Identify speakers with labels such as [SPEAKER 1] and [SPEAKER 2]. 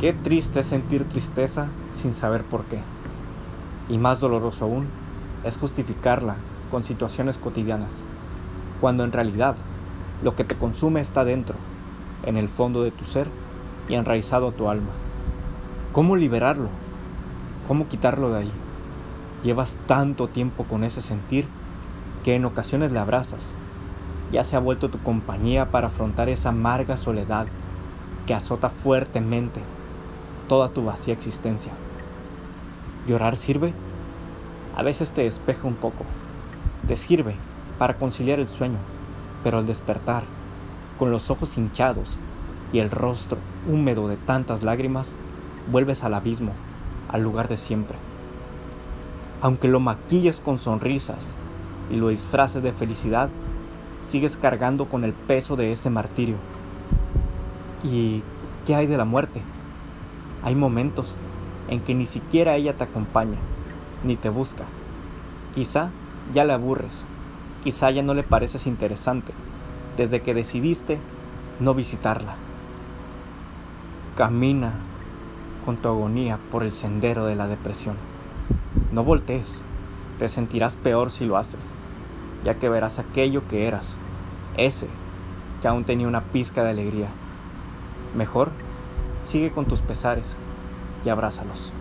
[SPEAKER 1] Qué triste es sentir tristeza sin saber por qué. Y más doloroso aún es justificarla con situaciones cotidianas, cuando en realidad lo que te consume está dentro, en el fondo de tu ser y enraizado a tu alma. ¿Cómo liberarlo? ¿Cómo quitarlo de ahí? Llevas tanto tiempo con ese sentir que en ocasiones le abrazas. Ya se ha vuelto tu compañía para afrontar esa amarga soledad que azota fuertemente toda tu vacía existencia. ¿Llorar sirve? A veces te despeja un poco. Te sirve para conciliar el sueño, pero al despertar, con los ojos hinchados y el rostro húmedo de tantas lágrimas, vuelves al abismo, al lugar de siempre. Aunque lo maquilles con sonrisas y lo disfraces de felicidad, sigues cargando con el peso de ese martirio. ¿Y qué hay de la muerte? Hay momentos en que ni siquiera ella te acompaña, ni te busca. Quizá ya le aburres, quizá ya no le pareces interesante, desde que decidiste no visitarla. Camina con tu agonía por el sendero de la depresión. No voltees, te sentirás peor si lo haces, ya que verás aquello que eras, ese que aún tenía una pizca de alegría. Mejor Sigue con tus pesares y abrázalos.